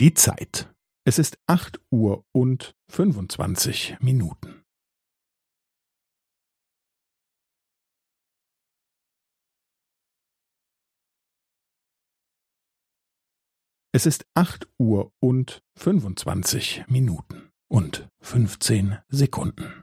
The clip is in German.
Die Zeit. Es ist acht Uhr und fünfundzwanzig Minuten. Es ist acht Uhr und fünfundzwanzig Minuten und fünfzehn Sekunden.